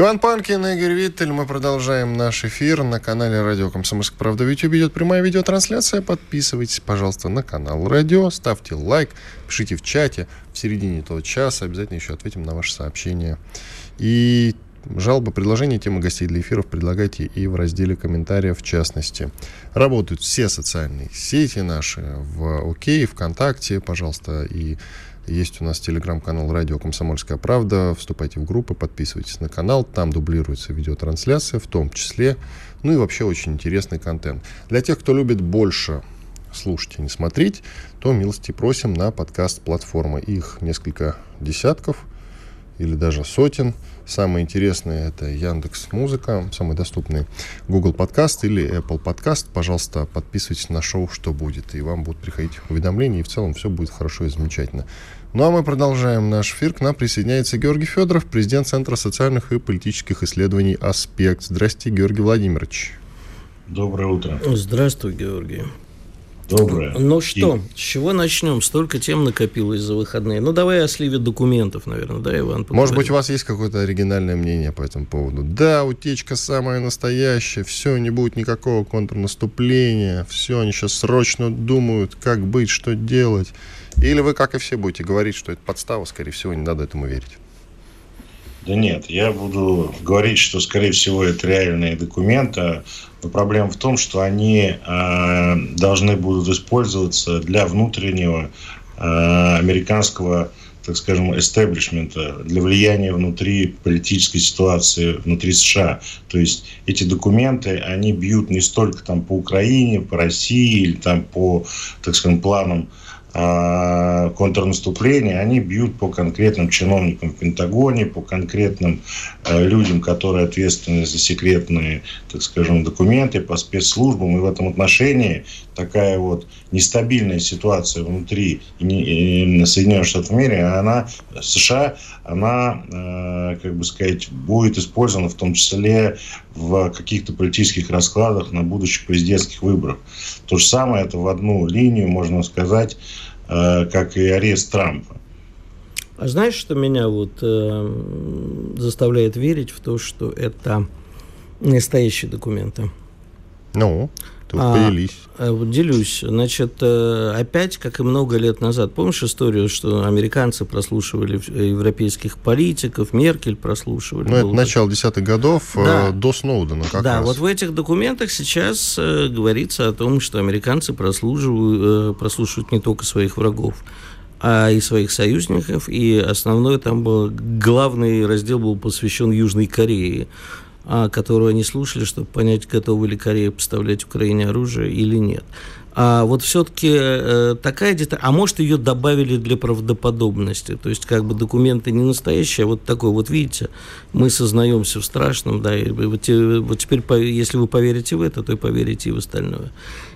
Иван Панкин, Игорь Виттель. Мы продолжаем наш эфир на канале Радио Комсомольская правда. В YouTube идет прямая видеотрансляция. Подписывайтесь, пожалуйста, на канал Радио. Ставьте лайк, пишите в чате. В середине этого часа обязательно еще ответим на ваши сообщения. И жалобы, предложения, темы гостей для эфиров предлагайте и в разделе комментариев в частности. Работают все социальные сети наши в ОК, ВКонтакте, пожалуйста, и есть у нас телеграм-канал «Радио Комсомольская правда». Вступайте в группы, подписывайтесь на канал. Там дублируется видеотрансляция в том числе. Ну и вообще очень интересный контент. Для тех, кто любит больше слушать и не смотреть, то милости просим на подкаст-платформы. Их несколько десятков или даже сотен. Самые интересные это Яндекс Музыка, самые доступные Google Подкаст или Apple Подкаст. Пожалуйста, подписывайтесь на шоу «Что будет», и вам будут приходить уведомления, и в целом все будет хорошо и замечательно. Ну а мы продолжаем наш эфир. К нам присоединяется Георгий Федоров, президент Центра социальных и политических исследований «Аспект». Здравствуйте, Георгий Владимирович. Доброе утро. Здравствуй, Георгий. Доброе. Ну что, и... с чего начнем? Столько тем накопилось за выходные. Ну, давай о сливе документов, наверное, да, Иван? Поговорим. Может быть, у вас есть какое-то оригинальное мнение по этому поводу? Да, утечка самая настоящая, все, не будет никакого контрнаступления, все, они сейчас срочно думают, как быть, что делать. Или вы, как и все, будете говорить, что это подстава, скорее всего, не надо этому верить? Да нет, я буду говорить, что, скорее всего, это реальные документы, но проблема в том, что они э, должны будут использоваться для внутреннего э, американского, так скажем, эстеблишмента, для влияния внутри политической ситуации внутри США. То есть эти документы, они бьют не столько там по Украине, по России или там по, так скажем, планам а, контрнаступления, они бьют по конкретным чиновникам в Пентагоне, по конкретным э, людям, которые ответственны за секретные, так скажем, документы, по спецслужбам. И в этом отношении такая вот нестабильная ситуация внутри Соединенных Штатов Америки, она, США, она, э, как бы сказать, будет использована в том числе в каких-то политических раскладах на будущих президентских выборах. То же самое это в одну линию, можно сказать, э, как и арест Трампа. А знаешь, что меня вот э, заставляет верить в то, что это настоящие документы? Ну? Тут а, поделись. Э, делюсь. Значит, э, опять, как и много лет назад, помнишь историю, что американцы прослушивали европейских политиков, Меркель прослушивали? Ну, это начало десятых годов, э, да. до Сноудена как Да, раз. вот в этих документах сейчас говорится о том, что американцы прослушивают, прослушивают не только своих врагов, а и своих союзников, и основной там был, главный раздел был посвящен Южной Корее а, которую они слушали, чтобы понять, готова ли Корея поставлять Украине оружие или нет. А вот все-таки э, такая деталь, а может ее добавили для правдоподобности, то есть как бы документы не настоящие, а вот такой, вот видите, мы сознаемся в страшном, да, и вот, вот теперь, если вы поверите в это, то и поверите и в остальное.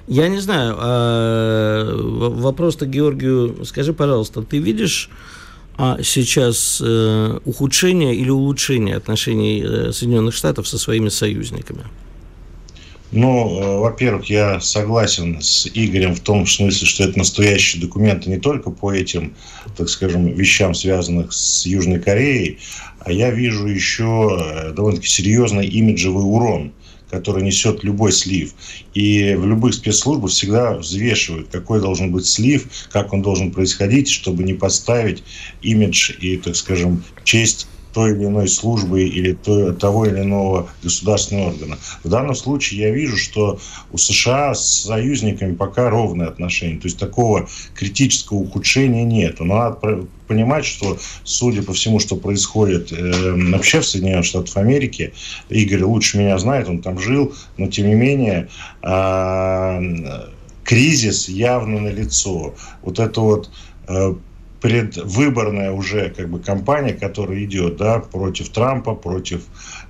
Я не знаю, а, вопрос-то Георгию, скажи, пожалуйста, ты видишь а сейчас э, ухудшение или улучшение отношений э, Соединенных Штатов со своими союзниками? Ну, э, во-первых, я согласен с Игорем в том смысле, что это настоящие документы не только по этим, так скажем, вещам, связанных с Южной Кореей, а я вижу еще довольно-таки серьезный имиджевый урон – который несет любой слив. И в любых спецслужбах всегда взвешивают, какой должен быть слив, как он должен происходить, чтобы не подставить имидж и, так скажем, честь той или иной службы или того или иного государственного органа. В данном случае я вижу, что у США с союзниками пока ровные отношения. То есть такого критического ухудшения нет. Но надо понимать, что, судя по всему, что происходит э, вообще в Соединенных Штатах Америки, Игорь лучше меня знает, он там жил, но тем не менее э, кризис явно налицо. Вот это вот э, предвыборная уже как бы кампания, которая идет, да, против Трампа, против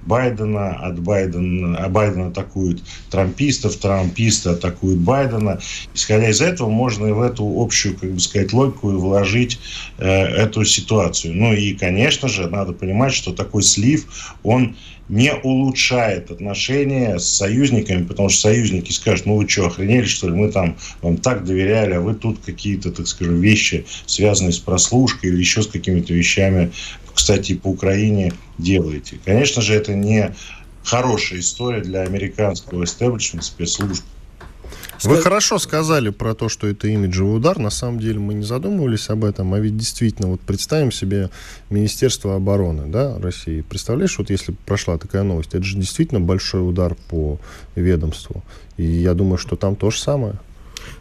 Байдена, от Байдена, а Байден атакует трампистов, трамписты атакуют Байдена. Исходя из этого, можно и в эту общую, как бы сказать, логику и вложить э, эту ситуацию. Ну и, конечно же, надо понимать, что такой слив, он не улучшает отношения с союзниками, потому что союзники скажут, ну вы что, охренели, что ли, мы там вам так доверяли, а вы тут какие-то, так скажем, вещи, связанные с прослушкой или еще с какими-то вещами, кстати, по Украине делаете. Конечно же, это не хорошая история для американского истеблишмента спецслужб. Вы хорошо сказали про то, что это имиджевый удар. На самом деле мы не задумывались об этом, а ведь действительно, вот представим себе Министерство обороны да, России. Представляешь, вот если прошла такая новость, это же действительно большой удар по ведомству. И я думаю, что там то же самое.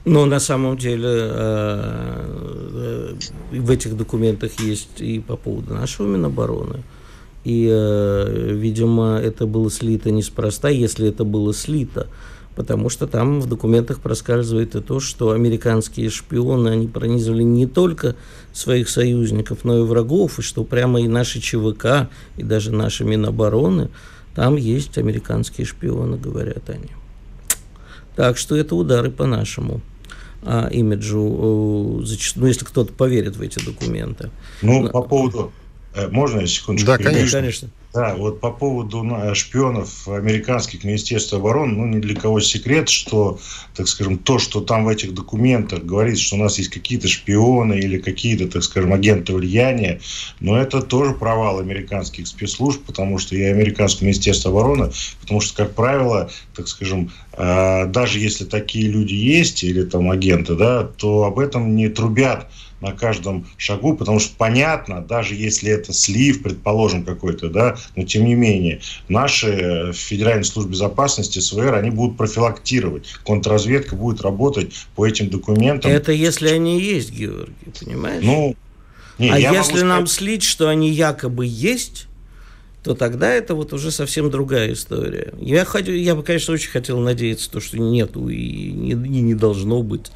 Но на самом деле э, э, в этих документах есть и по поводу нашего Минобороны. И, э, видимо, это было слито неспроста, если это было слито потому что там в документах проскальзывает и то, что американские шпионы, они пронизывали не только своих союзников, но и врагов, и что прямо и наши ЧВК, и даже наши Минобороны, там есть американские шпионы, говорят они. Так что это удары по нашему а, имиджу, зачастую, ну, если кто-то поверит в эти документы. Ну, по поводу... Э, можно я секундочку? Да, конечно. конечно. Да, вот по поводу ну, шпионов американских Министерства обороны, ну, ни для кого секрет, что, так скажем, то, что там в этих документах говорится, что у нас есть какие-то шпионы или какие-то, так скажем, агенты влияния, но это тоже провал американских спецслужб, потому что и американское Министерство обороны, потому что, как правило, так скажем, э, даже если такие люди есть или там агенты, да, то об этом не трубят на каждом шагу, потому что понятно, даже если это слив, предположим, какой-то, да, но тем не менее, наши в Федеральной службе безопасности, СВР, они будут профилактировать. Контрразведка будет работать по этим документам. Это если они есть, Георгий, понимаешь? Ну, не, а если нам слить, что они якобы есть, то тогда это вот уже совсем другая история. Я, хочу, я бы, конечно, очень хотел надеяться, то, что нету и не, и не должно быть.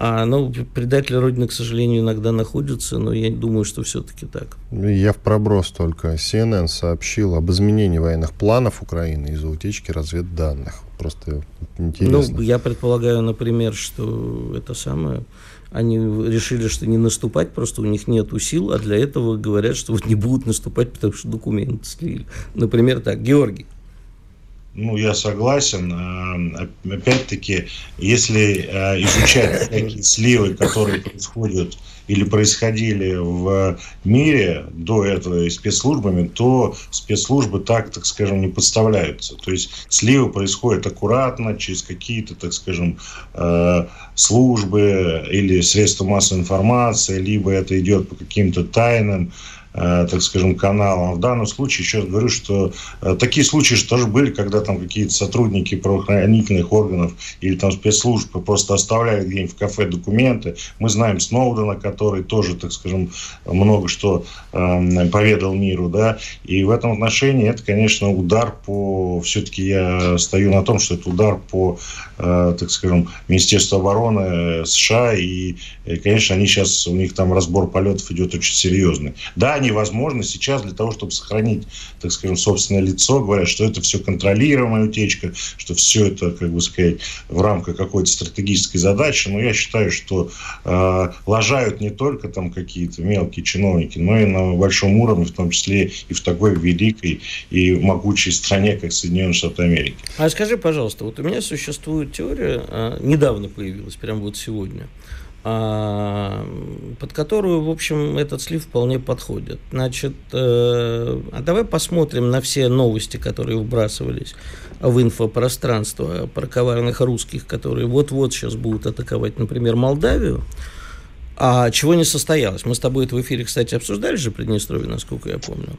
А, ну, предатели Родины, к сожалению, иногда находятся, но я думаю, что все-таки так. Я в проброс только. CNN сообщил об изменении военных планов Украины из-за утечки разведданных. Просто интересно. Ну, я предполагаю, например, что это самое... Они решили, что не наступать, просто у них нет сил, а для этого говорят, что вот не будут наступать, потому что документы слили. Например, так, Георгий. Ну, я согласен. А, опять-таки, если а, изучать такие сливы, которые происходят или происходили в мире до этого и спецслужбами, то спецслужбы так, так скажем, не подставляются. То есть сливы происходят аккуратно, через какие-то, так скажем, службы или средства массовой информации, либо это идет по каким-то тайным Э, так скажем, каналам. В данном случае, еще раз говорю, что э, такие случаи же тоже были, когда там какие-то сотрудники правоохранительных органов или там спецслужб просто оставляли где-нибудь в кафе документы. Мы знаем Сноудена, который тоже, так скажем, много что э, поведал миру, да, и в этом отношении это, конечно, удар по, все-таки я стою на том, что это удар по, э, так скажем, Министерству обороны США, и, и, конечно, они сейчас, у них там разбор полетов идет очень серьезный. Да, невозможно сейчас для того, чтобы сохранить, так скажем, собственное лицо, говорят, что это все контролируемая утечка, что все это, как бы сказать, в рамках какой-то стратегической задачи. Но я считаю, что э, лажают не только там какие-то мелкие чиновники, но и на большом уровне, в том числе и в такой великой и могучей стране, как Соединенные Штаты Америки. А скажи, пожалуйста, вот у меня существует теория, а, недавно появилась, прямо вот сегодня, а, под которую, в общем, этот слив вполне подходит. Значит, э, а давай посмотрим на все новости, которые вбрасывались в инфопространство про коварных русских, которые вот-вот сейчас будут атаковать, например, Молдавию. А чего не состоялось? Мы с тобой это в эфире, кстати, обсуждали же Приднестровье, насколько я помню.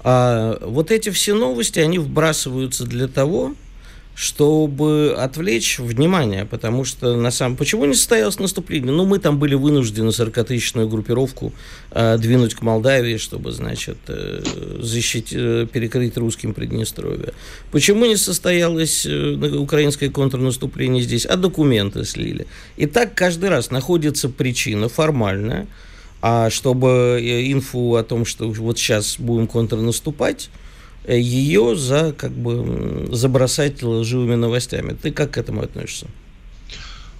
А вот эти все новости, они вбрасываются для того, чтобы отвлечь внимание, потому что на самом... Почему не состоялось наступление? Ну, мы там были вынуждены 40-тысячную группировку э, двинуть к Молдавии, чтобы, значит, э, защитить, э, перекрыть русским Приднестровье. Почему не состоялось э, украинское контрнаступление здесь? А документы слили. И так каждый раз находится причина формальная, А чтобы э, инфу о том, что вот сейчас будем контрнаступать, ее за, как бы, забросать лживыми новостями. Ты как к этому относишься?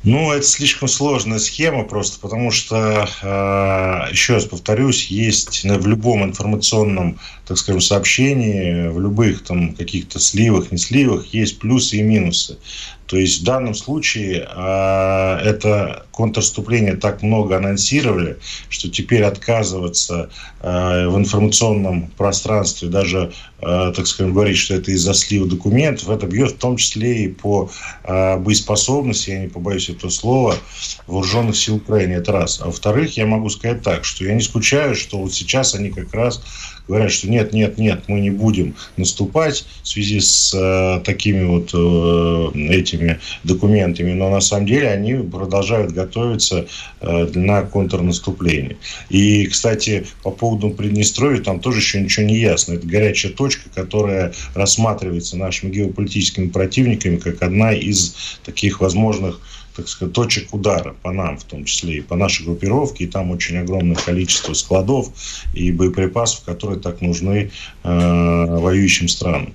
Ну, это слишком сложная схема просто, потому что, э, еще раз повторюсь, есть в любом информационном, так скажем, сообщении, в любых там каких-то сливах, не сливах, есть плюсы и минусы. То есть в данном случае э, это контрступление так много анонсировали, что теперь отказываться э, в информационном пространстве, даже, э, так скажем, говорить, что это из-за слива документов, это бьет в том числе и по э, боеспособности, я не побоюсь этого слова, вооруженных сил Украины. Это раз. А во-вторых, я могу сказать так, что я не скучаю, что вот сейчас они как раз говорят, что нет, нет, нет, мы не будем наступать в связи с э, такими вот э, этими документами, но на самом деле они продолжают готовиться э, на контрнаступление. И, кстати, по поводу Приднестровья там тоже еще ничего не ясно. Это горячая точка, которая рассматривается нашими геополитическими противниками как одна из таких возможных так сказать, точек удара по нам, в том числе и по нашей группировке. И там очень огромное количество складов и боеприпасов, которые так нужны э, воюющим странам.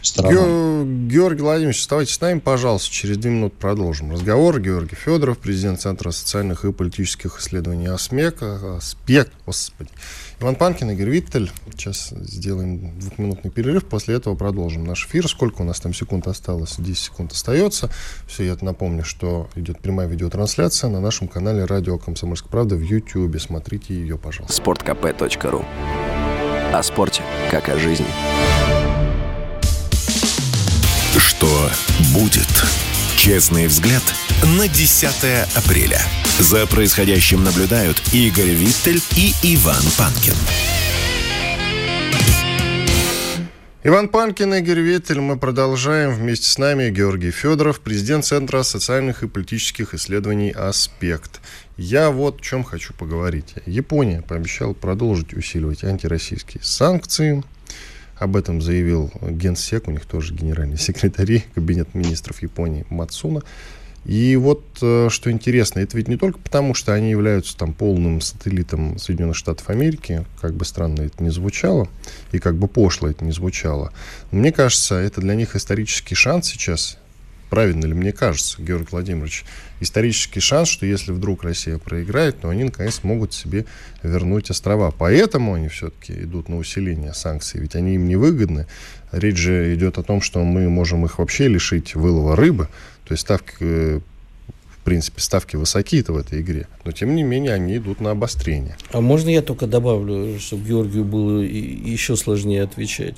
Странам. Георгий Владимирович, оставайтесь с нами, пожалуйста. Через две минуты продолжим разговор. Георгий Федоров, президент Центра социальных и политических исследований ОСМЕК. СПЕК, господи. Иван Панкин, Игорь Виттель. Сейчас сделаем двухминутный перерыв, после этого продолжим наш эфир. Сколько у нас там секунд осталось? 10 секунд остается. Все, я напомню, что идет прямая видеотрансляция на нашем канале «Радио Комсомольская правда» в YouTube. Смотрите ее, пожалуйста. sportkp.ru О спорте, как о жизни. Что будет? Честный взгляд на 10 апреля. За происходящим наблюдают Игорь Виттель и Иван Панкин. Иван Панкин, Игорь Виттель. Мы продолжаем. Вместе с нами Георгий Федоров, президент Центра социальных и политических исследований «Аспект». Я вот о чем хочу поговорить. Япония пообещала продолжить усиливать антироссийские санкции. Об этом заявил генсек, у них тоже генеральный секретарь, кабинет министров Японии Мацуна. И вот э, что интересно, это ведь не только потому, что они являются там полным сателлитом Соединенных Штатов Америки, как бы странно это не звучало, и как бы пошло это не звучало. Но мне кажется, это для них исторический шанс сейчас, правильно ли мне кажется, Георгий Владимирович, исторический шанс, что если вдруг Россия проиграет, то они наконец могут себе вернуть острова. Поэтому они все-таки идут на усиление санкций, ведь они им не выгодны. Речь же идет о том, что мы можем их вообще лишить вылова рыбы, то есть ставки, э, в принципе, ставки высокие-то в этой игре, но тем не менее они идут на обострение. А можно я только добавлю, чтобы Георгию было еще сложнее отвечать?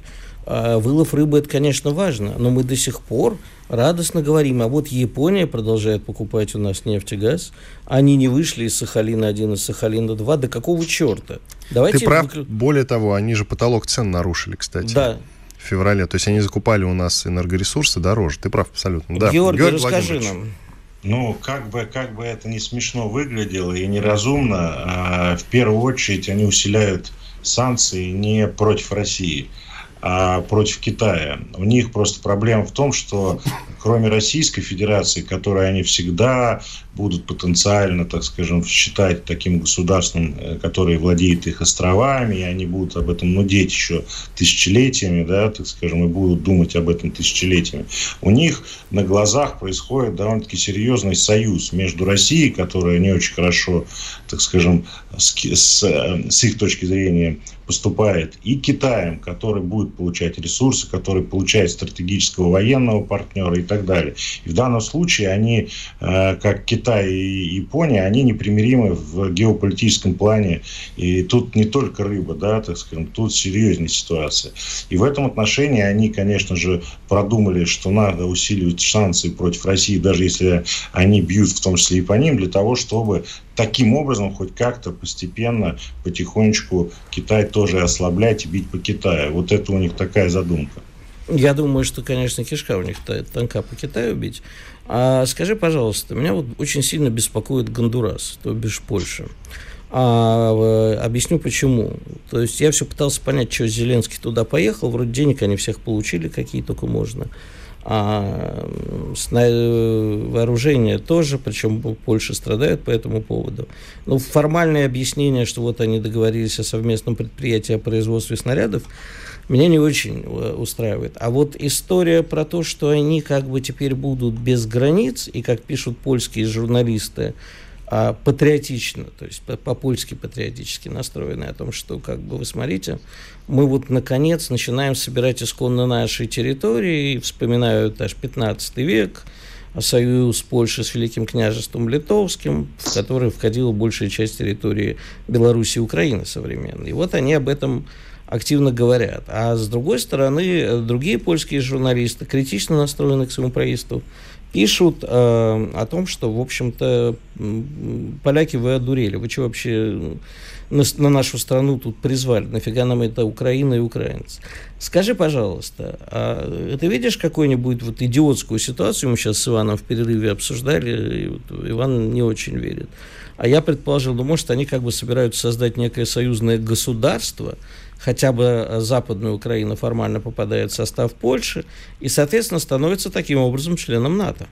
А вылов рыбы это, конечно, важно, но мы до сих пор радостно говорим, а вот Япония продолжает покупать у нас нефть и газ, они не вышли из Сахалина-1 из Сахалина-2, да какого черта? Давайте Ты прав, выкл... более того, они же потолок цен нарушили, кстати. Да, в феврале. То есть они закупали у нас энергоресурсы дороже. Ты прав абсолютно. Да. Георгий, Георгий расскажи нам. Ну, как бы, как бы это не смешно выглядело и неразумно, а, в первую очередь они усиляют санкции не против России, а против Китая. У них просто проблема в том, что кроме Российской Федерации, которой они всегда будут потенциально, так скажем, считать таким государством, э, которое владеет их островами, и они будут об этом нудеть еще тысячелетиями, да, так скажем, и будут думать об этом тысячелетиями. У них на глазах происходит довольно-таки серьезный союз между Россией, которая не очень хорошо, так скажем, с, с, э, с их точки зрения поступает, и Китаем, который будет получать ресурсы, который получает стратегического военного партнера и так далее. И в данном случае они, э, как Китай и Япония, они непримиримы в геополитическом плане. И тут не только рыба, да, так скажем, тут серьезнее ситуация. И в этом отношении они, конечно же, продумали, что надо усиливать шансы против России, даже если они бьют в том числе и по ним, для того, чтобы таким образом хоть как-то постепенно, потихонечку Китай тоже ослаблять и бить по Китаю. Вот это у них такая задумка. Я думаю, что, конечно, кишка у них тонка по Китаю бить. А скажи, пожалуйста, меня вот очень сильно беспокоит Гондурас, то бишь Польша. А, объясню почему. То есть я все пытался понять, что Зеленский туда поехал, вроде денег они всех получили, какие только можно. А вооружение тоже, причем Польша страдает по этому поводу. Ну, формальное объяснение, что вот они договорились о совместном предприятии о производстве снарядов, меня не очень э, устраивает. А вот история про то, что они как бы теперь будут без границ, и как пишут польские журналисты, а, патриотично, то есть по-польски патриотически настроены о том, что, как бы, вы смотрите, мы вот, наконец, начинаем собирать исконно наши территории, вспоминают аж 15 век, союз Польши с Великим княжеством Литовским, в который входила большая часть территории Беларуси и Украины современной. И вот они об этом активно говорят. А с другой стороны, другие польские журналисты критично настроены к своему правительству, пишут э, о том, что, в общем-то, поляки, вы одурели. Вы что вообще на, на нашу страну тут призвали? Нафига нам это Украина и украинцы? Скажи, пожалуйста, а ты видишь какую-нибудь вот идиотскую ситуацию? Мы сейчас с Иваном в перерыве обсуждали, и вот Иван не очень верит. А я предположил, ну, может, они как бы собираются создать некое союзное государство, хотя бы э, Западная Украина формально попадает в состав Польши и, соответственно, становится таким образом членом НАТО.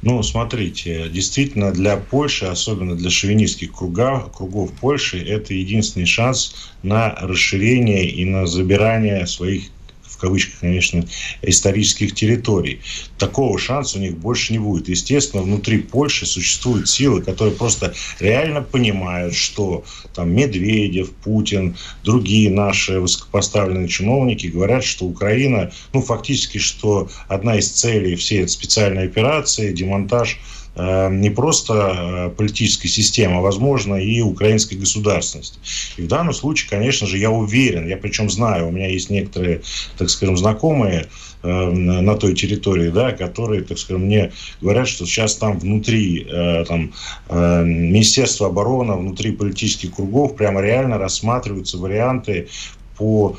Ну, смотрите, действительно для Польши, особенно для шовинистских кругов, кругов Польши, это единственный шанс на расширение и на забирание своих в кавычках, конечно, исторических территорий. Такого шанса у них больше не будет. Естественно, внутри Польши существуют силы, которые просто реально понимают, что там Медведев, Путин, другие наши высокопоставленные чиновники говорят, что Украина, ну, фактически, что одна из целей всей специальной операции – демонтаж не просто э, политической системы, а, возможно, и украинской государственности. И в данном случае, конечно же, я уверен, я причем знаю, у меня есть некоторые, так скажем, знакомые э, на той территории, да, которые, так скажем, мне говорят, что сейчас там внутри там, Министерства обороны, внутри политических кругов прямо реально рассматриваются варианты по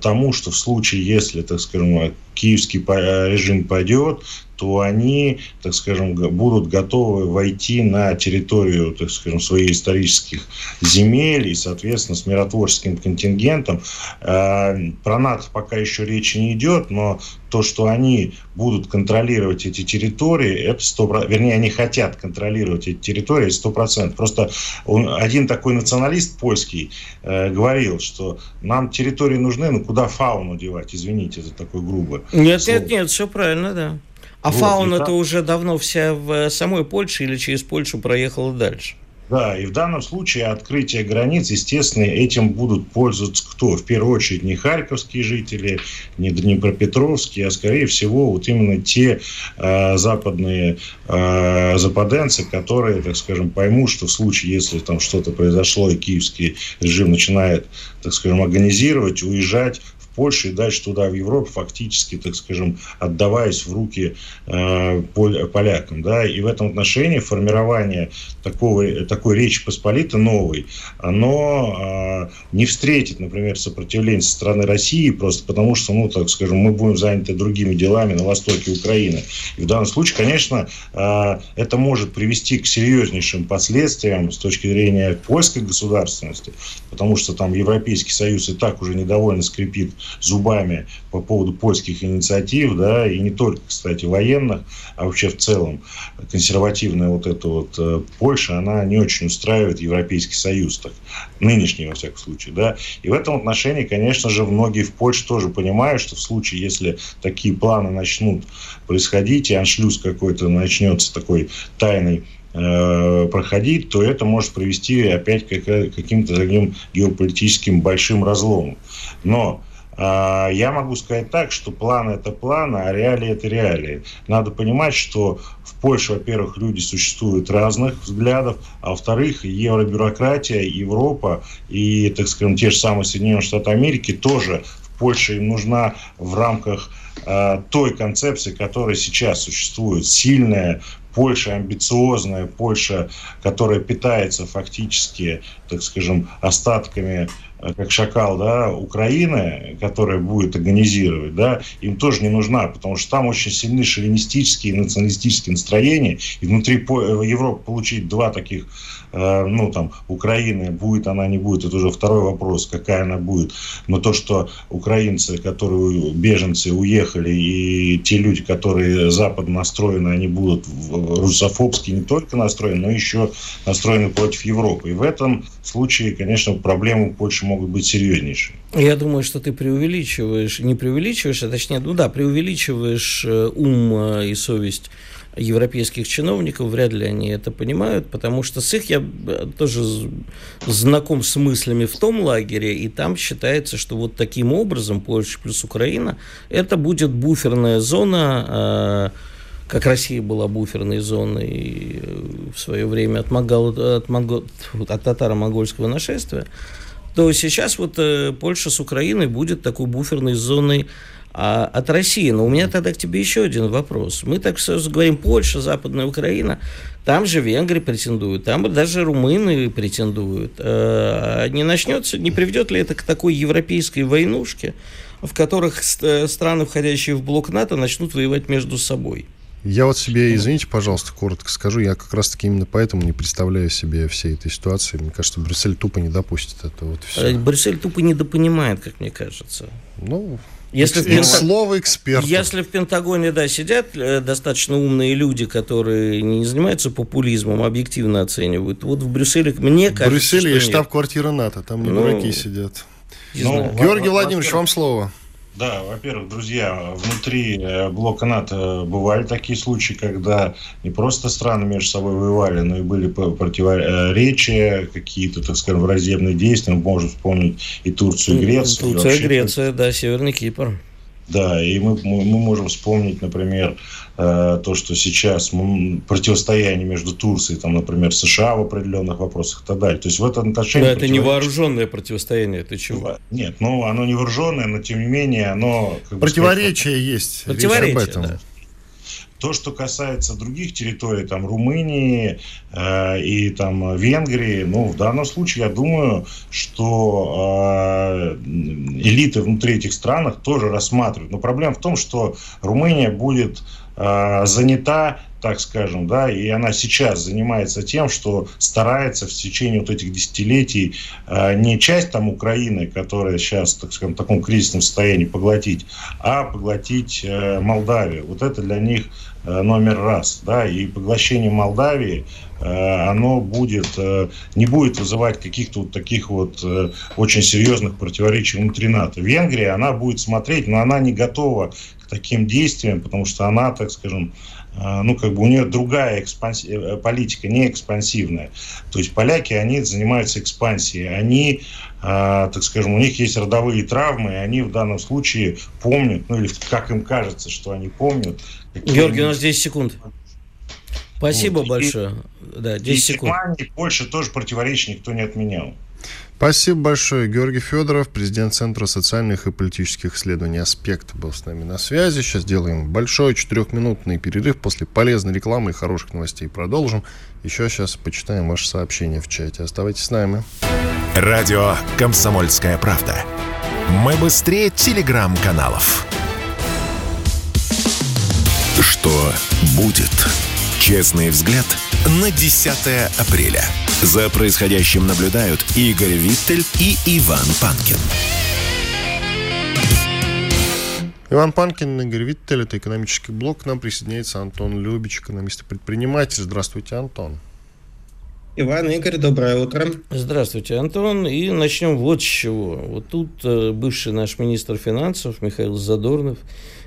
тому, что в случае, если, так скажем, киевский режим пойдет, то они, так скажем, будут готовы войти на территорию, так скажем, своих исторических земель и, соответственно, с миротворческим контингентом. А, про НАТО пока еще речи не идет, но то, что они будут контролировать эти территории, это 100%, вернее, они хотят контролировать эти территории 100%. Просто он, один такой националист польский э, говорил, что нам территории нужны, но куда фауну девать, извините за такое грубое. Нет, слово. нет, нет, все правильно, да. А вот, фауна-то там... уже давно вся в самой Польше или через Польшу проехала дальше? Да, и в данном случае открытие границ, естественно, этим будут пользоваться кто? В первую очередь не харьковские жители, не Днепропетровские, а скорее всего вот именно те э, западные э, западенцы, которые, так скажем, поймут, что в случае, если там что-то произошло и киевский режим начинает, так скажем, организировать, уезжать Польши и дальше туда, в Европу, фактически, так скажем, отдаваясь в руки э, полякам. Да? И в этом отношении формирование такого, такой Речи Посполитой новой, оно э, не встретит, например, сопротивление со стороны России, просто потому что, ну, так скажем, мы будем заняты другими делами на востоке Украины. И в данном случае, конечно, э, это может привести к серьезнейшим последствиям с точки зрения польской государственности, потому что там Европейский Союз и так уже недовольно скрипит зубами по поводу польских инициатив, да, и не только, кстати, военных, а вообще в целом консервативная вот эта вот э, Польша, она не очень устраивает Европейский Союз, так, нынешний, во всяком случае, да, и в этом отношении, конечно же, многие в Польше тоже понимают, что в случае, если такие планы начнут происходить, и аншлюз какой-то начнется такой тайный э, проходить, то это может привести опять к каким-то таким геополитическим большим разломам. Но я могу сказать так, что план это план, а реалии это реалии. Надо понимать, что в Польше, во-первых, люди существуют разных взглядов, а во-вторых, евробюрократия, Европа и, так скажем, те же самые Соединенные Штаты Америки тоже в Польше им нужна в рамках э, той концепции, которая сейчас существует. Сильная, Польша амбициозная, Польша, которая питается фактически, так скажем, остатками как шакал, да, Украины, которая будет организировать, да, им тоже не нужна, потому что там очень сильны шовинистические и националистические настроения, и внутри э, Европы получить два таких, э, ну, там, Украины, будет она, не будет, это уже второй вопрос, какая она будет, но то, что украинцы, которые беженцы уехали, и те люди, которые западно настроены, они будут русофобски не только настроены, но еще настроены против Европы, и в этом случае, конечно, проблемы Польши могут быть серьезнейшие. Я думаю, что ты преувеличиваешь, не преувеличиваешь, а точнее, ну да, преувеличиваешь э, ум э, и совесть европейских чиновников, вряд ли они это понимают, потому что с их я э, тоже знаком с мыслями в том лагере, и там считается, что вот таким образом Польша плюс Украина, это будет буферная зона, как Россия была буферной зоной в свое время от, Могол, от, от татаро-монгольского нашествия, то сейчас вот э, Польша с Украиной будет такой буферной зоной а, от России. Но у меня тогда к тебе еще один вопрос. Мы так сразу говорим Польша, Западная Украина, там же венгры претендуют, там даже румыны претендуют. А не начнется, не приведет ли это к такой европейской войнушке, в которых э, страны, входящие в блок НАТО, начнут воевать между собой? Я вот себе, извините, пожалуйста, коротко скажу, я как раз-таки именно поэтому не представляю себе всей этой ситуации. Мне кажется, Брюссель тупо не допустит этого. Вот все. Брюссель тупо недопонимает, как мне кажется. Ну, если Экс, в Слово эксперта. Если в Пентагоне, да, сидят э, достаточно умные люди, которые не занимаются популизмом, объективно оценивают, вот в Брюсселе, мне кажется, В Брюсселе есть штаб-квартира НАТО, там не ну, дураки сидят. Ну, Георгий Владимирович, вам слово. Да, во-первых, друзья, внутри э, блока НАТО бывали такие случаи, когда не просто страны между собой воевали, но и были противоречия, какие-то, так скажем, враждебные действия. Мы можем вспомнить и Турцию, и Грецию. Турция, и Греция, да, Северный Кипр. Да, и мы, мы можем вспомнить, например, э, то, что сейчас противостояние между Турцией, там, например, США в определенных вопросах и так далее. То есть в этом отношении... Но это не вооруженное противостояние, ты чего? Нет, ну оно не вооруженное, но тем не менее оно... Как Противоречие сказать, есть. Противоречие, об этом. Да. То, что касается других территорий, там Румынии э, и там Венгрии, ну, в данном случае я думаю, что э, элиты внутри этих стран тоже рассматривают. Но проблема в том, что Румыния будет занята так скажем, да, и она сейчас занимается тем, что старается в течение вот этих десятилетий э, не часть там Украины, которая сейчас, так скажем, в таком кризисном состоянии поглотить, а поглотить э, Молдавию. Вот это для них Э, номер раз, да, и поглощение Молдавии, э, оно будет, не будет вызывать каких-то вот таких вот очень серьезных противоречий внутри НАТО. Венгрия, она будет смотреть, но она не готова таким действиям, потому что она, так скажем, ну, как бы у нее другая экспанси... политика, не экспансивная. То есть поляки, они занимаются экспансией. Они, так скажем, у них есть родовые травмы, и они в данном случае помнят, ну, или как им кажется, что они помнят, Георгий, у нас 10 секунд. Спасибо вот. большое. И, да, 10 и секунд. Германии, Польша тоже противоречий никто не отменял. Спасибо большое. Георгий Федоров, президент Центра социальных и политических исследований «Аспект» был с нами на связи. Сейчас делаем большой четырехминутный перерыв. После полезной рекламы и хороших новостей продолжим. Еще сейчас почитаем ваши сообщения в чате. Оставайтесь с нами. Радио «Комсомольская правда». Мы быстрее телеграм-каналов. Что будет? Честный взгляд на 10 апреля. За происходящим наблюдают Игорь Виттель и Иван Панкин. Иван Панкин, Игорь Виттель, это экономический блок. К нам присоединяется Антон Любич, экономист и предприниматель. Здравствуйте, Антон. Иван, Игорь, доброе утро. Здравствуйте, Антон. И начнем вот с чего. Вот тут э, бывший наш министр финансов Михаил Задорнов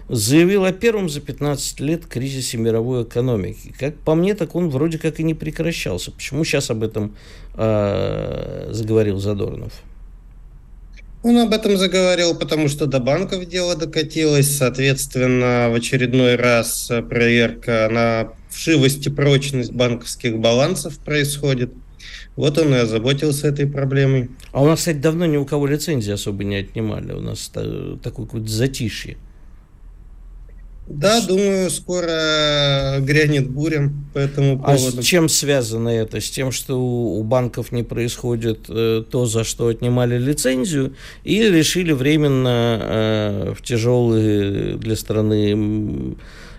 заявил о первом за 15 лет кризисе мировой экономики. Как по мне, так он вроде как и не прекращался. Почему сейчас об этом э, заговорил Задорнов? Он об этом заговорил, потому что до банков дело докатилось. Соответственно, в очередной раз проверка на вшивость и прочность банковских балансов происходит. Вот он и озаботился этой проблемой. А у нас, кстати, давно ни у кого лицензии особо не отнимали. У нас такое какое-то затишье. Да, думаю, скоро грянет буря по этому поводу. А с чем связано это? С тем, что у банков не происходит э, то, за что отнимали лицензию, или решили временно э, в тяжелые для страны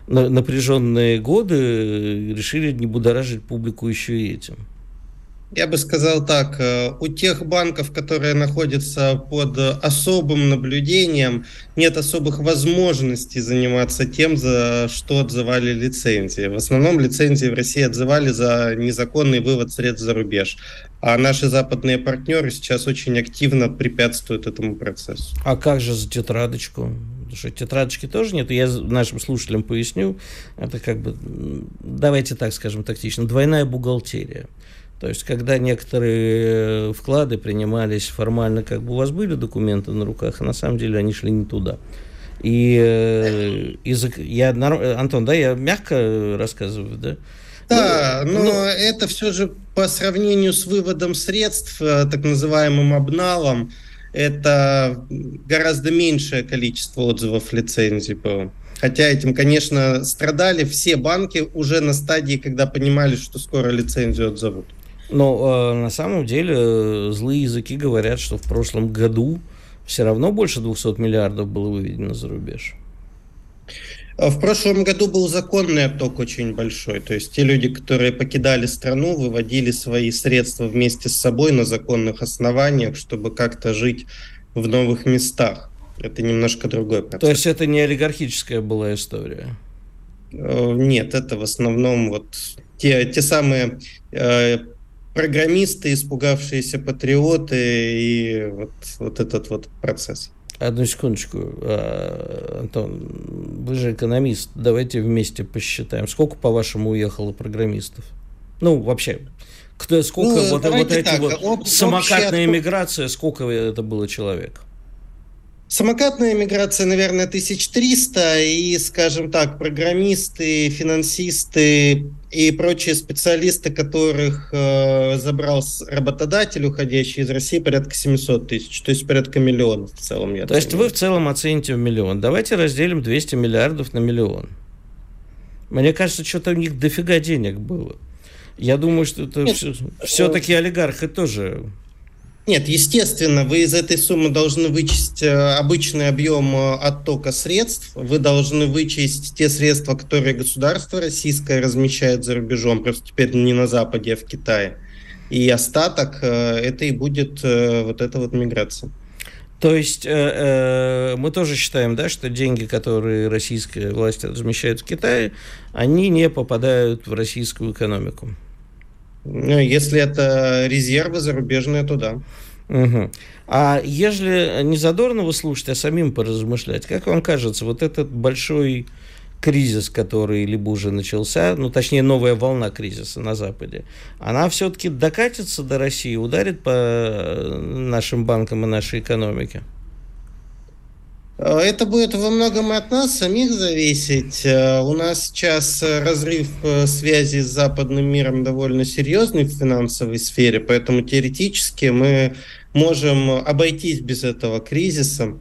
напряженные годы решили не будоражить публику еще и этим? Я бы сказал так, э, у тех банков, которые находятся под особым наблюдением, нет особых возможностей заниматься тем, за что отзывали лицензии. В основном лицензии в России отзывали за незаконный вывод средств за рубеж. А наши западные партнеры сейчас очень активно препятствуют этому процессу. А как же за тетрадочку? Потому что тетрадочки тоже нет. Я нашим слушателям поясню. Это как бы, давайте так скажем тактично, двойная бухгалтерия. То есть, когда некоторые э, вклады принимались формально, как бы у вас были документы на руках, а на самом деле они шли не туда. И э, из, я, Антон, да, я мягко рассказываю, да? Да, ну, но ну, это все же по сравнению с выводом средств, э, так называемым обналом, это гораздо меньшее количество отзывов лицензий было. Хотя этим, конечно, страдали все банки уже на стадии, когда понимали, что скоро лицензию отзовут. Но э, на самом деле э, злые языки говорят, что в прошлом году все равно больше 200 миллиардов было выведено за рубеж. А в прошлом году был законный отток очень большой. То есть те люди, которые покидали страну, выводили свои средства вместе с собой на законных основаниях, чтобы как-то жить в новых местах. Это немножко другой процесс. То есть это не олигархическая была история? Э, нет, это в основном вот те, те самые э, программисты, испугавшиеся патриоты и вот, вот этот вот процесс. Одну секундочку, а, Антон, вы же экономист, давайте вместе посчитаем, сколько, по-вашему, уехало программистов? Ну, вообще, кто, сколько, ну, вот, вот эти так, вот, об, самокатная общая... миграция, сколько это было человек? Самокатная миграция, наверное, 1300, и, скажем так, программисты, финансисты и прочие специалисты, которых э, забрал работодатель, уходящий из России, порядка 700 тысяч, то есть порядка миллиона в целом. Я то есть вы в целом оцените в миллион. Давайте разделим 200 миллиардов на миллион. Мне кажется, что-то у них дофига денег было. Я думаю, что это все, все-таки олигархи тоже нет, естественно, вы из этой суммы должны вычесть э, обычный объем э, оттока средств, вы должны вычесть те средства, которые государство российское размещает за рубежом, просто теперь не на Западе, а в Китае. И остаток э, это и будет вот эта вот миграция. То есть э, э, мы тоже считаем, да, что деньги, которые российская власть размещает в Китае, они не попадают в российскую экономику. Ну, если это резервы зарубежные, то да. Угу. А ежели не Задорнова слушать, а самим поразмышлять, как вам кажется, вот этот большой кризис, который либо уже начался, ну, точнее, новая волна кризиса на Западе, она все-таки докатится до России, ударит по нашим банкам и нашей экономике? Э, это будет во многом от нас самих зависеть. Э, у нас сейчас разрыв э, связи с западным миром довольно серьезный в финансовой сфере, поэтому теоретически мы можем обойтись без этого кризиса,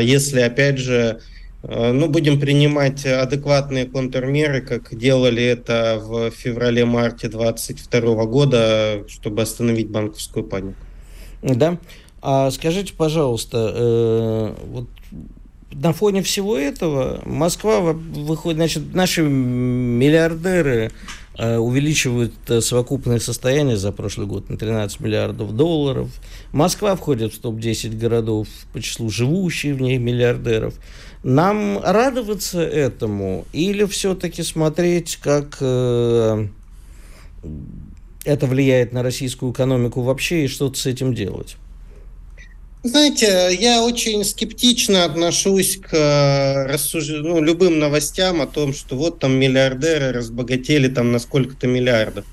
если, опять же, ну, будем принимать адекватные контрмеры, как делали это в феврале-марте 2022 года, чтобы остановить банковскую панику. Да. А скажите, пожалуйста, э, вот на фоне всего этого Москва выходит, значит, наши миллиардеры э, увеличивают э, совокупное состояние за прошлый год на 13 миллиардов долларов. Москва входит в топ-10 городов по числу живущих в ней миллиардеров. Нам радоваться этому или все-таки смотреть, как э, это влияет на российскую экономику вообще и что-то с этим делать? Знаете, я очень скептично отношусь к э, рассуж... ну, любым новостям о том, что вот там миллиардеры разбогатели там на сколько-то миллиардов.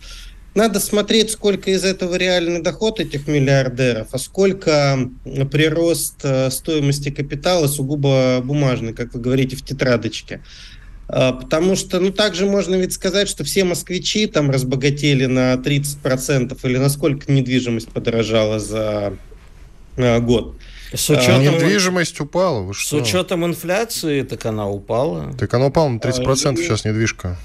Надо смотреть, сколько из этого реальный доход этих миллиардеров, а сколько прирост э, стоимости капитала сугубо бумажный, как вы говорите, в тетрадочке. А, потому что, ну, также можно ведь сказать, что все москвичи там разбогатели на 30% или насколько недвижимость подорожала за год. С учетом... А недвижимость упала, вы что? С учетом инфляции, так она упала. Так она упала на 30% а, сейчас недвижка.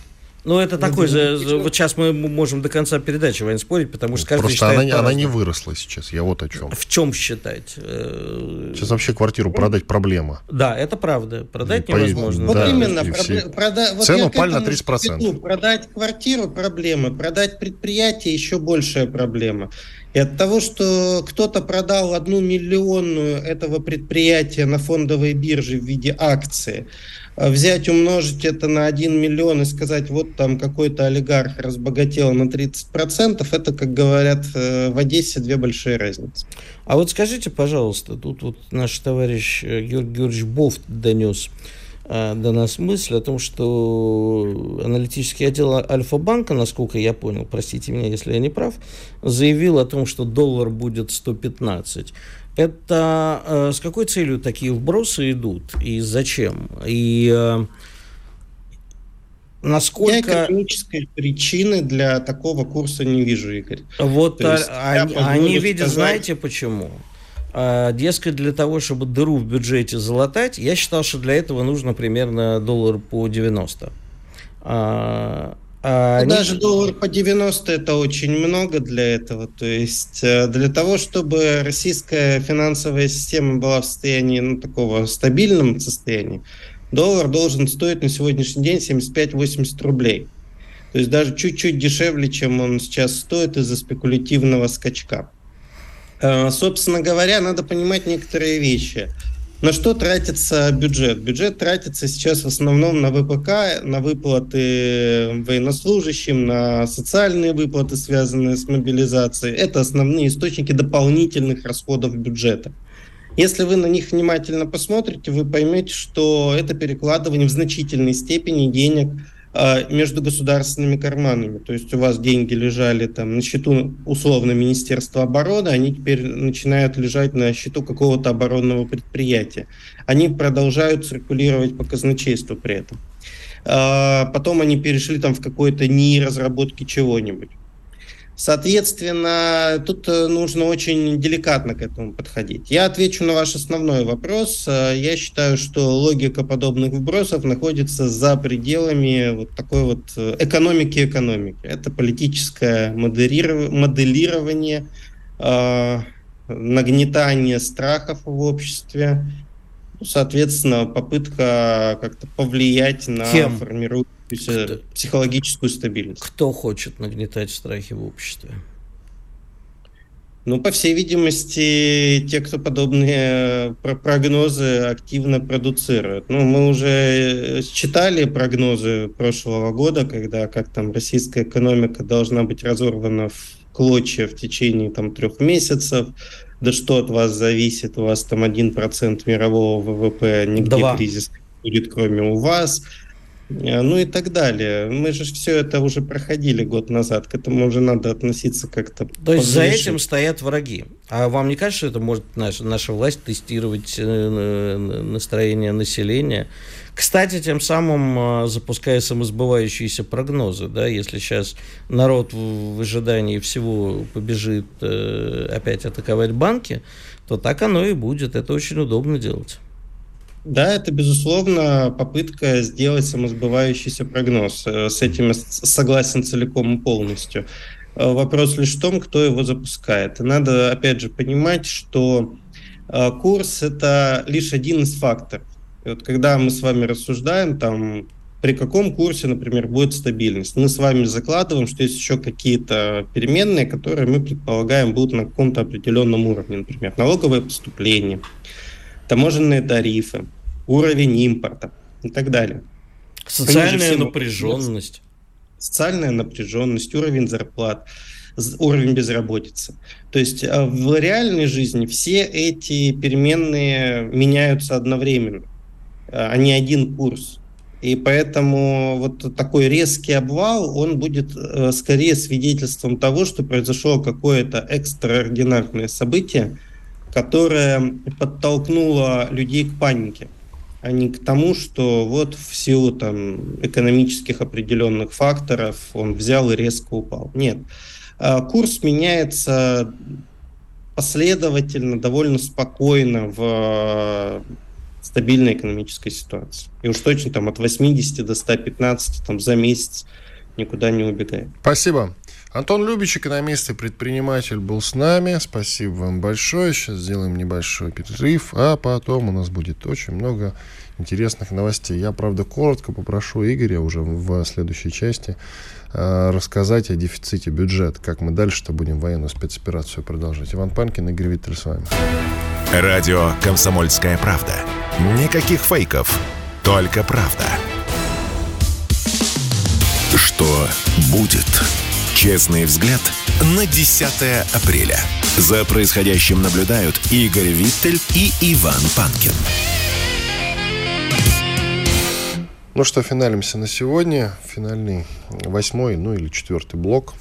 Ну, это ну, такой же... Вот сейчас мы можем до конца передачи, Вань, спорить, потому что каждый Просто считает она, она не выросла сейчас, я вот о чем. В чем считать? Сейчас вообще квартиру продать проблема. Да, это правда. Продать и невозможно. Вот да, именно. Все... Прода... Вот Цену упали на 30%. Веду. Продать квартиру – проблема. Продать предприятие – еще большая проблема. И от того, что кто-то продал одну миллионную этого предприятия на фондовой бирже в виде акции – взять, умножить это на 1 миллион и сказать, вот там какой-то олигарх разбогател на 30%, это, как говорят э, в Одессе, две большие разницы. А вот скажите, пожалуйста, тут вот наш товарищ э, Георгий Георгиевич Бофт донес э, до нас мысль о том, что аналитический отдел Альфа-банка, насколько я понял, простите меня, если я не прав, заявил о том, что доллар будет 115. Это э, с какой целью такие вбросы идут и зачем? И э, насколько... Я экономической причины для такого курса не вижу, Игорь. Вот а, они, они видят, сказать... знаете почему? А, дескать, для того, чтобы дыру в бюджете залатать, я считал, что для этого нужно примерно доллар по 90. А, а, ну, Даже доллар по 90 это очень много для этого. То есть э, для того, чтобы российская финансовая система была в состоянии, ну, такого стабильном состоянии, доллар должен стоить на сегодняшний день 75-80 рублей. То есть даже чуть-чуть дешевле, чем он сейчас стоит из-за спекулятивного скачка. А, собственно говоря, надо понимать некоторые вещи. На что тратится бюджет? Бюджет тратится сейчас в основном на ВПК, на выплаты военнослужащим, на социальные выплаты, связанные с мобилизацией. Это основные источники дополнительных расходов бюджета. Если вы на них внимательно посмотрите, вы поймете, что это перекладывание в значительной степени денег между государственными карманами. То есть у вас деньги лежали там на счету условно Министерства обороны, они теперь начинают лежать на счету какого-то оборонного предприятия. Они продолжают циркулировать по казначейству при этом. А, потом они перешли там в какой-то НИИ разработки чего-нибудь. Соответственно, тут э, нужно очень деликатно к этому подходить. Я отвечу на ваш основной вопрос. Э, я считаю, что логика подобных вбросов находится за пределами вот такой вот э, экономики экономики. Это политическое моделирование, нагнетание страхов в обществе, соответственно, попытка как-то повлиять на Кем? Кто, психологическую стабильность. Кто хочет нагнетать страхи в обществе? Ну, по всей видимости, те, кто подобные э, прогнозы активно продуцируют. Ну, мы уже читали прогнозы прошлого года, когда как там российская экономика должна быть разорвана в клочья в течение там трех месяцев. Да что от вас зависит? У вас там один процент мирового ВВП, нигде Два. кризис будет, кроме у вас. Э, ну и так далее. Мы же все это уже проходили год назад, к этому уже надо относиться как-то. То есть за этим стоят враги. А вам не кажется, что это может наша, наша власть тестировать э, настроение населения? Кстати, тем самым э, запуская самосбывающиеся прогнозы, да, если сейчас народ в ожидании всего побежит опять атаковать банки, то так оно и будет. Это очень удобно делать. Да, это, безусловно, попытка сделать самосбывающийся прогноз. Э, с этим согласен целиком и полностью. Э, вопрос лишь в том, кто его запускает. надо, опять же, понимать, что э, курс – это лишь один из факторов. И вот когда мы с вами рассуждаем, там, при каком курсе, например, будет стабильность, мы с вами закладываем, что есть еще какие-то переменные, которые мы предполагаем будут на каком-то определенном уровне, например, налоговые поступления, таможенные тарифы, уровень импорта и так далее. Социальная напряженность. Социальная напряженность, уровень зарплат, уровень безработицы. То есть а, в реальной жизни все эти переменные меняются одновременно, а не один курс. И поэтому вот такой резкий обвал, он будет э, скорее свидетельством того, что произошло какое-то экстраординарное событие, которое подтолкнуло людей к панике а не к тому, что вот в силу там экономических определенных факторов он взял и резко упал. Нет. А, курс меняется последовательно, довольно спокойно в э, стабильной экономической ситуации. И уж точно там от 80 до 115 там, за месяц никуда не убегает. Спасибо. Антон Любич, экономист и предприниматель, был с нами. Спасибо вам большое. Сейчас сделаем небольшой перерыв, а потом у нас будет очень много интересных новостей. Я, правда, коротко попрошу Игоря уже в следующей части э, рассказать о дефиците бюджета, как мы дальше-то будем военную спецоперацию продолжать. Иван Панкин, Игорь Виттель с вами. Радио «Комсомольская правда». Никаких фейков, только правда. Что будет? Честный взгляд на 10 апреля. За происходящим наблюдают Игорь Виттель и Иван Панкин. Ну что, финалимся на сегодня. Финальный восьмой, ну или четвертый блок.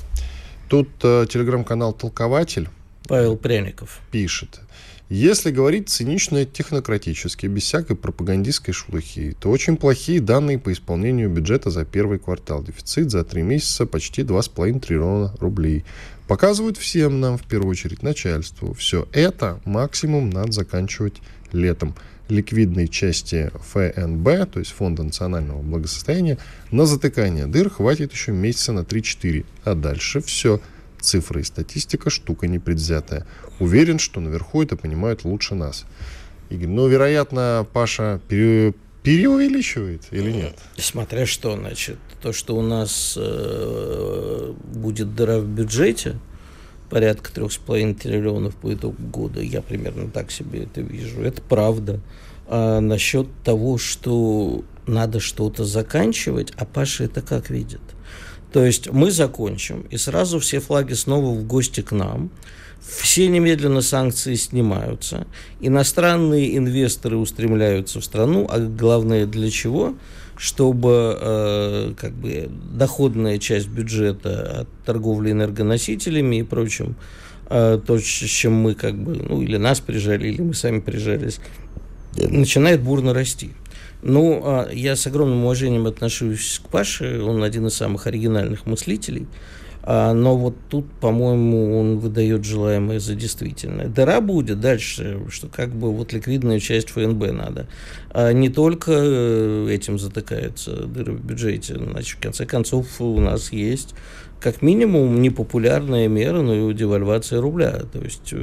Тут э, телеграм-канал «Толкователь» Павел Пряников пишет. Если говорить цинично и технократически, без всякой пропагандистской шелухи, то очень плохие данные по исполнению бюджета за первый квартал. Дефицит за три месяца почти 2,5 триллиона рублей. Показывают всем нам, в первую очередь, начальству. Все это максимум надо заканчивать летом ликвидной части ФНБ, то есть Фонда национального благосостояния, на затыкание дыр хватит еще месяца на 3-4. А дальше все. Цифры и статистика штука непредвзятая. Уверен, что наверху это понимают лучше нас. Игорь, ну, вероятно, Паша пере, переувеличивает или нет? Смотря что, значит, то, что у нас э, будет дыра в бюджете, порядка трех с половиной триллионов по итогу года, я примерно так себе это вижу, это правда. А насчет того, что надо что-то заканчивать, а Паша это как видит? То есть мы закончим, и сразу все флаги снова в гости к нам, все немедленно санкции снимаются, иностранные инвесторы устремляются в страну, а главное для чего? Чтобы э, как бы доходная часть бюджета от торговли энергоносителями и прочим, э, то, с чем мы как бы, ну или нас прижали, или мы сами прижались, начинает бурно расти. Ну, а я с огромным уважением отношусь к Паше, он один из самых оригинальных мыслителей, а, но вот тут, по-моему, он выдает желаемое за действительное. Дыра будет дальше, что как бы вот ликвидная часть ФНБ надо. А не только э, этим затыкаются дыры в бюджете, значит, в конце концов у нас есть как минимум непопулярная мера, но и девальвация рубля. То есть э,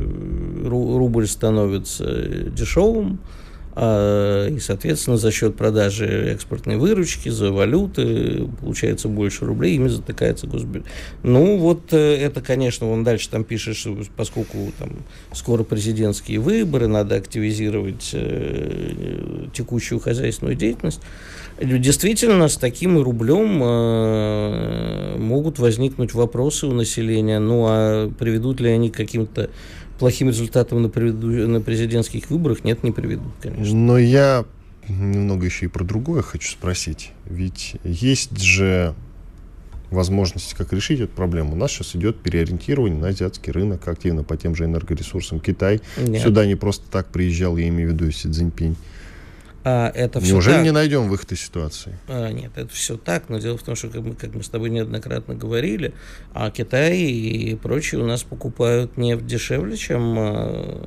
рубль становится дешевым, а, и, соответственно, за счет продажи экспортной выручки, за валюты получается больше рублей, ими затыкается госбюджет. Ну, вот э, это, конечно, он дальше там пишет, что поскольку там скоро президентские выборы, надо активизировать э, текущую хозяйственную деятельность. Действительно, с таким рублем э, могут возникнуть вопросы у населения, ну а приведут ли они к каким-то плохим результатом на, приведу, на президентских выборах нет, не приведут, конечно. Но я немного еще и про другое хочу спросить. Ведь есть же возможность, как решить эту проблему. У нас сейчас идет переориентирование на азиатский рынок, активно по тем же энергоресурсам. Китай Нет. сюда не просто так приезжал, я имею в виду Си Цзиньпинь. А это все Неужели так. не найдем выход из ситуации? А, нет, это все так, но дело в том, что, как мы, как мы с тобой неоднократно говорили, а Китай и прочие у нас покупают нефть дешевле, чем а,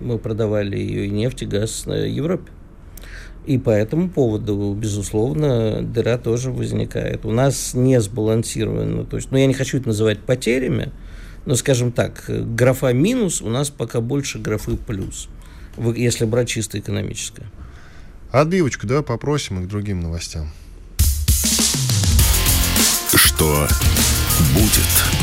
мы продавали ее и нефть, и газ на Европе. И по этому поводу, безусловно, дыра тоже возникает. У нас не сбалансировано, то есть, ну, я не хочу это называть потерями, но, скажем так, графа минус у нас пока больше графы плюс, если брать чисто экономическое. Отбивочку давай попросим и к другим новостям. Что будет?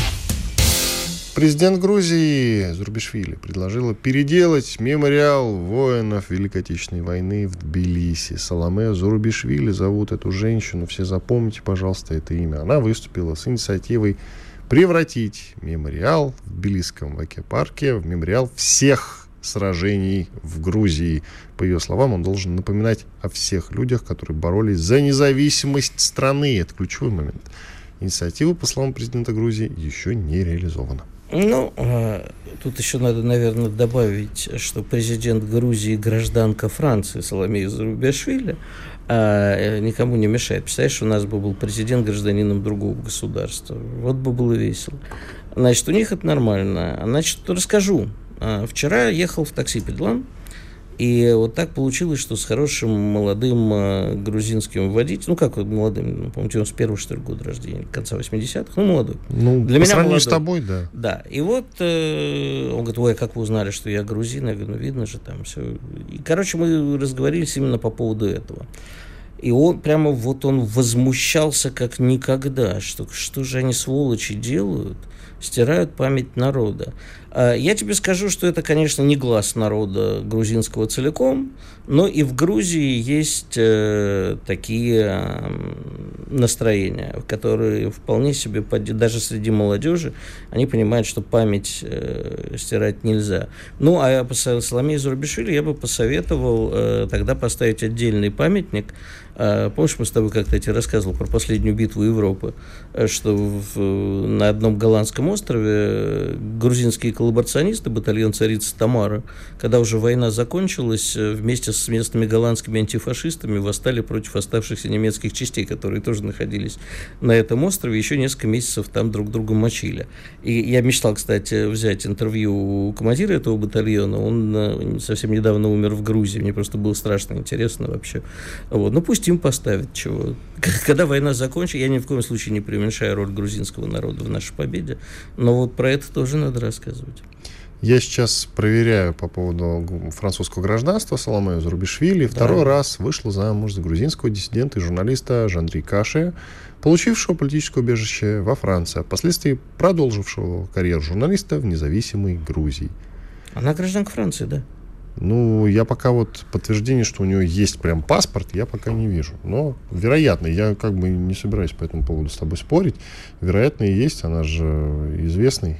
Президент Грузии Зурбишвили предложила переделать мемориал воинов Великой Отечественной войны в Тбилиси. Саламе Зурбишвили зовут эту женщину. Все запомните, пожалуйста, это имя. Она выступила с инициативой превратить мемориал в Тбилисском ваке-парке в мемориал всех сражений в Грузии. По ее словам, он должен напоминать о всех людях, которые боролись за независимость страны. Это ключевой момент. Инициатива, по словам президента Грузии, еще не реализована. Ну, а, тут еще надо, наверное, добавить, что президент Грузии гражданка Франции Соломея Зарубяшвили а э, никому не мешает. Представляешь, у нас бы был президент гражданином другого государства. Вот бы было весело. Значит, у них это нормально. Значит, расскажу. А, вчера ехал в такси Педлан, и вот так получилось, что с хорошим молодым э, грузинским водителем, ну как молодым, ну, помните, он с первого, что ли, года рождения, конца 80-х, ну молодой. Ну, Для по меня молодой. с тобой, да. Да, и вот э, он говорит, ой, а как вы узнали, что я грузин? Я говорю, ну видно же там все. И, короче, мы разговорились именно по поводу этого. И он прямо вот он возмущался как никогда, что что же они сволочи делают, стирают память народа. А, я тебе скажу, что это, конечно, не глаз народа грузинского целиком, но и в Грузии есть э, такие настроения, которые вполне себе, даже среди молодежи, они понимают, что память э, стирать нельзя. Ну, а по Соломее Зурбишвили я бы посоветовал э, тогда поставить отдельный памятник помнишь, мы с тобой как-то тебе рассказывал про последнюю битву Европы, э, что в, на одном голландском острове э, грузинские коллаборационисты, батальон царицы Тамара, когда уже война закончилась, э, вместе с местными голландскими антифашистами восстали против оставшихся немецких частей, которые тоже находились на этом острове, еще несколько месяцев там друг друга мочили. И я мечтал, кстати, взять интервью у командира этого батальона, он совсем недавно умер в Грузии, мне просто было страшно интересно вообще. Вот. Ну, пусть им поставят чего. Когда война закончится, я ни в коем случае не преуменьшаю роль грузинского народа в нашей победе, но вот про это тоже надо рассказывать. Я сейчас проверяю по поводу французского гражданства Соломею Зарубишвили. Второй да. раз вышла замуж за грузинского диссидента и журналиста Жандри Каши, получившего политическое убежище во Франции, а впоследствии продолжившего карьеру журналиста в независимой Грузии. Она гражданка Франции, да? Ну, я пока вот подтверждение, что у нее есть прям паспорт, я пока не вижу. Но, вероятно, я как бы не собираюсь по этому поводу с тобой спорить. Вероятно, и есть, она же известный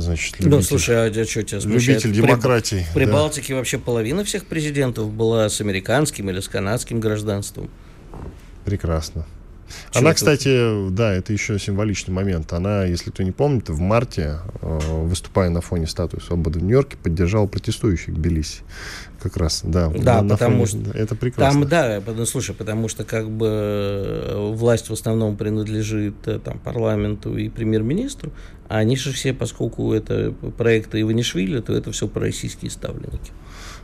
значит, любитель, ну, слушай, а, а что тебя смущает? Любитель демократии. При, да. Балтике вообще половина всех президентов была с американским или с канадским гражданством. Прекрасно. Она, кстати, да, это еще символичный момент. Она, если кто не помнит, в марте, э, выступая на фоне статуи свободы в Нью-Йорке, поддержала протестующих в Тбилиси. Как раз, да. Да, на потому фоне, что... Это прекрасно. Там, да, слушай, потому что как бы власть в основном принадлежит э, там, парламенту и премьер-министру, а они же все, поскольку это проекты Иванишвили, то это все пророссийские ставленники.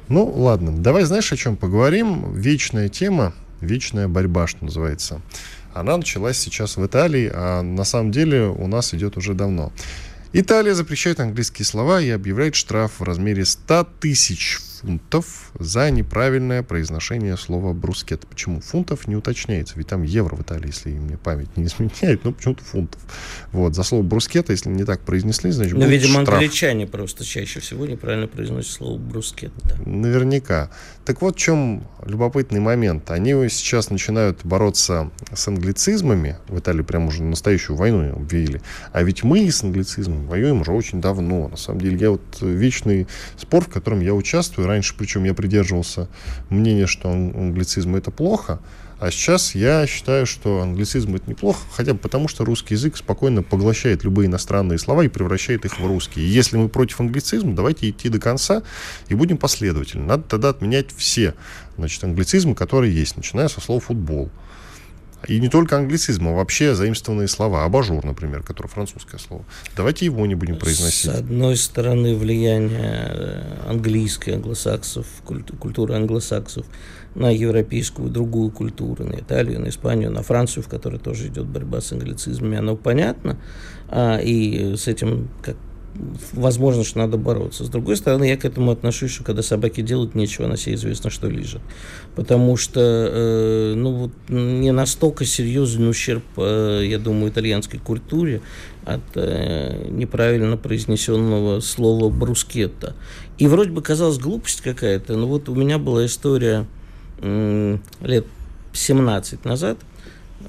Ну, ладно. Давай, знаешь, о чем поговорим? Вечная тема, вечная борьба, что называется она началась сейчас в Италии, а на самом деле у нас идет уже давно. Италия запрещает английские слова и объявляет штраф в размере 100 тысяч фунтов за неправильное произношение слова брускет. Почему фунтов не уточняется? Ведь там евро в Италии, если мне память не изменяет, но почему-то фунтов. Вот, за слово брускета, если не так произнесли, значит, Ну, видимо, штраф. англичане просто чаще всего неправильно произносят слово брускет. Да. Наверняка. Так вот, в чем любопытный момент. Они сейчас начинают бороться с англицизмами. В Италии прям уже настоящую войну объявили. А ведь мы с англицизмом воюем уже очень давно. На самом деле, я вот вечный спор, в котором я участвую, раньше, причем я придерживался мнения, что англицизм это плохо, а сейчас я считаю, что англицизм это неплохо, хотя бы потому, что русский язык спокойно поглощает любые иностранные слова и превращает их в русские. И если мы против англицизма, давайте идти до конца и будем последовательны. Надо тогда отменять все значит, англицизмы, которые есть, начиная со слова «футбол». И не только англицизм, а вообще заимствованные слова. Абажур, например, которое французское слово. Давайте его не будем произносить. С одной стороны, влияние э, английской, англосаксов, культуры англосаксов на европейскую другую культуру, на Италию, на Испанию, на Францию, в которой тоже идет борьба с англицизмами, оно понятно. А, и с этим как возможно, что надо бороться. С другой стороны, я к этому отношусь, что когда собаки делают нечего, на себе известно, что лежит. Потому что, э, ну, вот не настолько серьезный ущерб, э, я думаю, итальянской культуре от э, неправильно произнесенного слова брускетта. И вроде бы казалось глупость какая-то, но вот у меня была история э, лет 17 назад –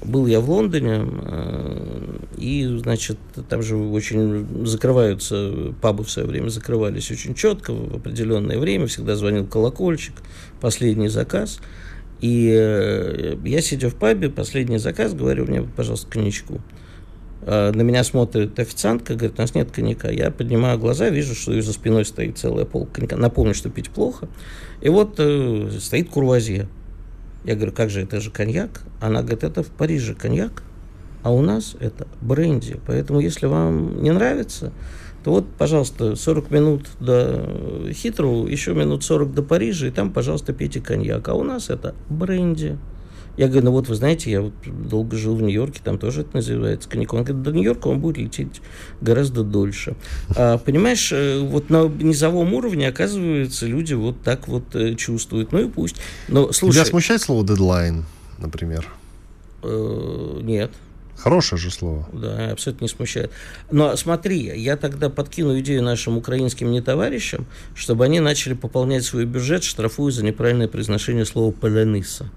был я в Лондоне, э, и, значит, там же очень закрываются, пабы в свое время закрывались очень четко, в определенное время, всегда звонил колокольчик, последний заказ. И э, я, сидя в пабе, последний заказ, говорю, мне, пожалуйста, коньячку. на меня смотрит официантка, говорит, у нас нет коньяка. Я поднимаю глаза, вижу, что за спиной стоит целая полка коньяка. Напомню, что пить плохо. И вот э, стоит курвазье. Я говорю, как же, это же коньяк? Она говорит, это в Париже коньяк, а у нас это бренди. Поэтому, если вам не нравится, то вот, пожалуйста, 40 минут до Хитру, еще минут 40 до Парижа, и там, пожалуйста, пейте коньяк. А у нас это бренди. Я говорю, ну вот вы знаете, я вот долго жил в Нью-Йорке, там тоже это называется коньяком. Он говорит, до Нью-Йорка он будет лететь гораздо дольше. А, понимаешь, э, вот на низовом уровне, оказывается, люди вот так вот э, чувствуют. Ну и пусть. Но, слушай, Тебя смущает слово дедлайн, например? Э, нет. Хорошее же слово. Да, абсолютно не смущает. Но смотри, я тогда подкину идею нашим украинским нетоварищам, чтобы они начали пополнять свой бюджет, штрафуя за неправильное произношение слова «поляныса».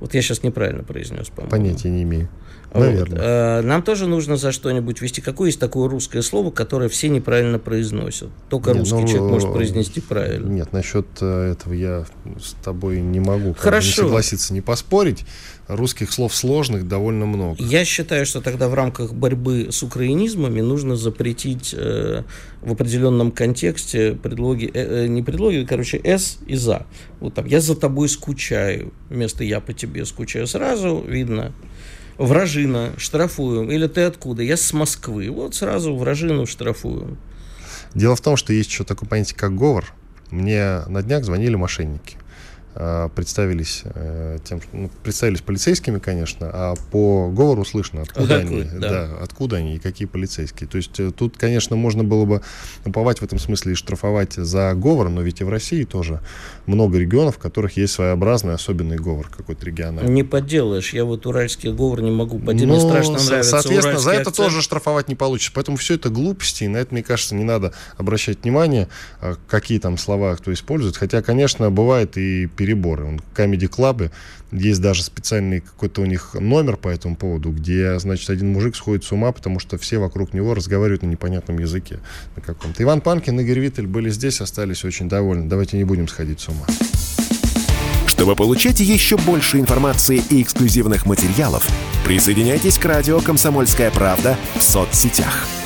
Вот я сейчас неправильно произнес, по-моему. Понятия не имею. Наверное. Вот. А, нам тоже нужно за что-нибудь вести. Какое есть такое русское слово, которое все неправильно произносят? Только нет, русский ну, человек может произнести правильно. Нет, насчет э, этого я с тобой не могу Хорошо. не согласиться, не поспорить русских слов сложных довольно много. Я считаю, что тогда в рамках борьбы с украинизмами нужно запретить э, в определенном контексте предлоги, э, э, не предлоги, короче, «с» и «за». Вот там «я за тобой скучаю», вместо «я по тебе скучаю». Сразу видно вражина, штрафуем. Или ты откуда? Я с Москвы. Вот сразу вражину штрафуем. Дело в том, что есть еще такое понятие, как говор. Мне на днях звонили мошенники. А, представились э, тем, ну, представились полицейскими, конечно, а по говору слышно, откуда Какой, они, да. да, откуда они и какие полицейские. То есть э, тут, конечно, можно было бы уповать в этом смысле и штрафовать за говор, но ведь и в России тоже много регионов, в которых есть своеобразный особенный говор какой-то региональный. Не подделаешь, я вот уральский говор не могу поделать, мне страшно нравится Соответственно, за это акцент. тоже штрафовать не получится, поэтому все это глупости, и на это, мне кажется, не надо обращать внимание, а, какие там слова кто использует, хотя, конечно, бывает и переборы. Он Comedy Club, есть даже специальный какой-то у них номер по этому поводу, где, значит, один мужик сходит с ума, потому что все вокруг него разговаривают на непонятном языке на каком-то. Иван Панкин, Игорь Виттель были здесь, остались очень довольны. Давайте не будем сходить с ума. Чтобы получать еще больше информации и эксклюзивных материалов, присоединяйтесь к радио «Комсомольская правда» в соцсетях –